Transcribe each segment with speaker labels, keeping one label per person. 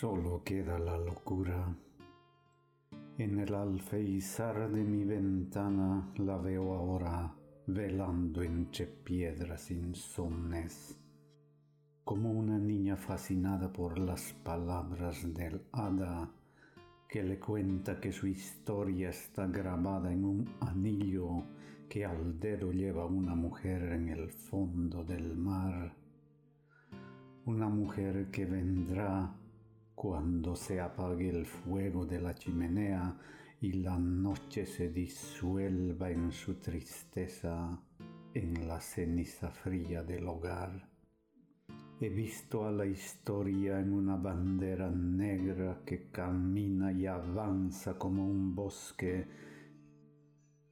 Speaker 1: Solo queda la locura. En el alfeizar de mi ventana la veo ahora velando entre piedras insomnes, como una niña fascinada por las palabras del hada que le cuenta que su historia está grabada en un anillo que al dedo lleva una mujer en el fondo del mar, una mujer que vendrá cuando se apague el fuego de la chimenea y la noche se disuelva en su tristeza en la ceniza fría del hogar. He visto a la historia en una bandera negra que camina y avanza como un bosque,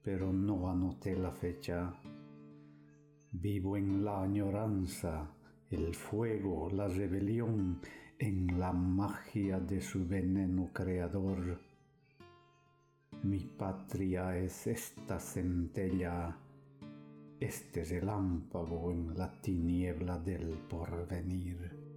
Speaker 1: pero no anoté la fecha. Vivo en la añoranza, el fuego, la rebelión, en la magia de su veneno creador. Mi patria es esta centella este relámpago en la tiniebla del porvenir.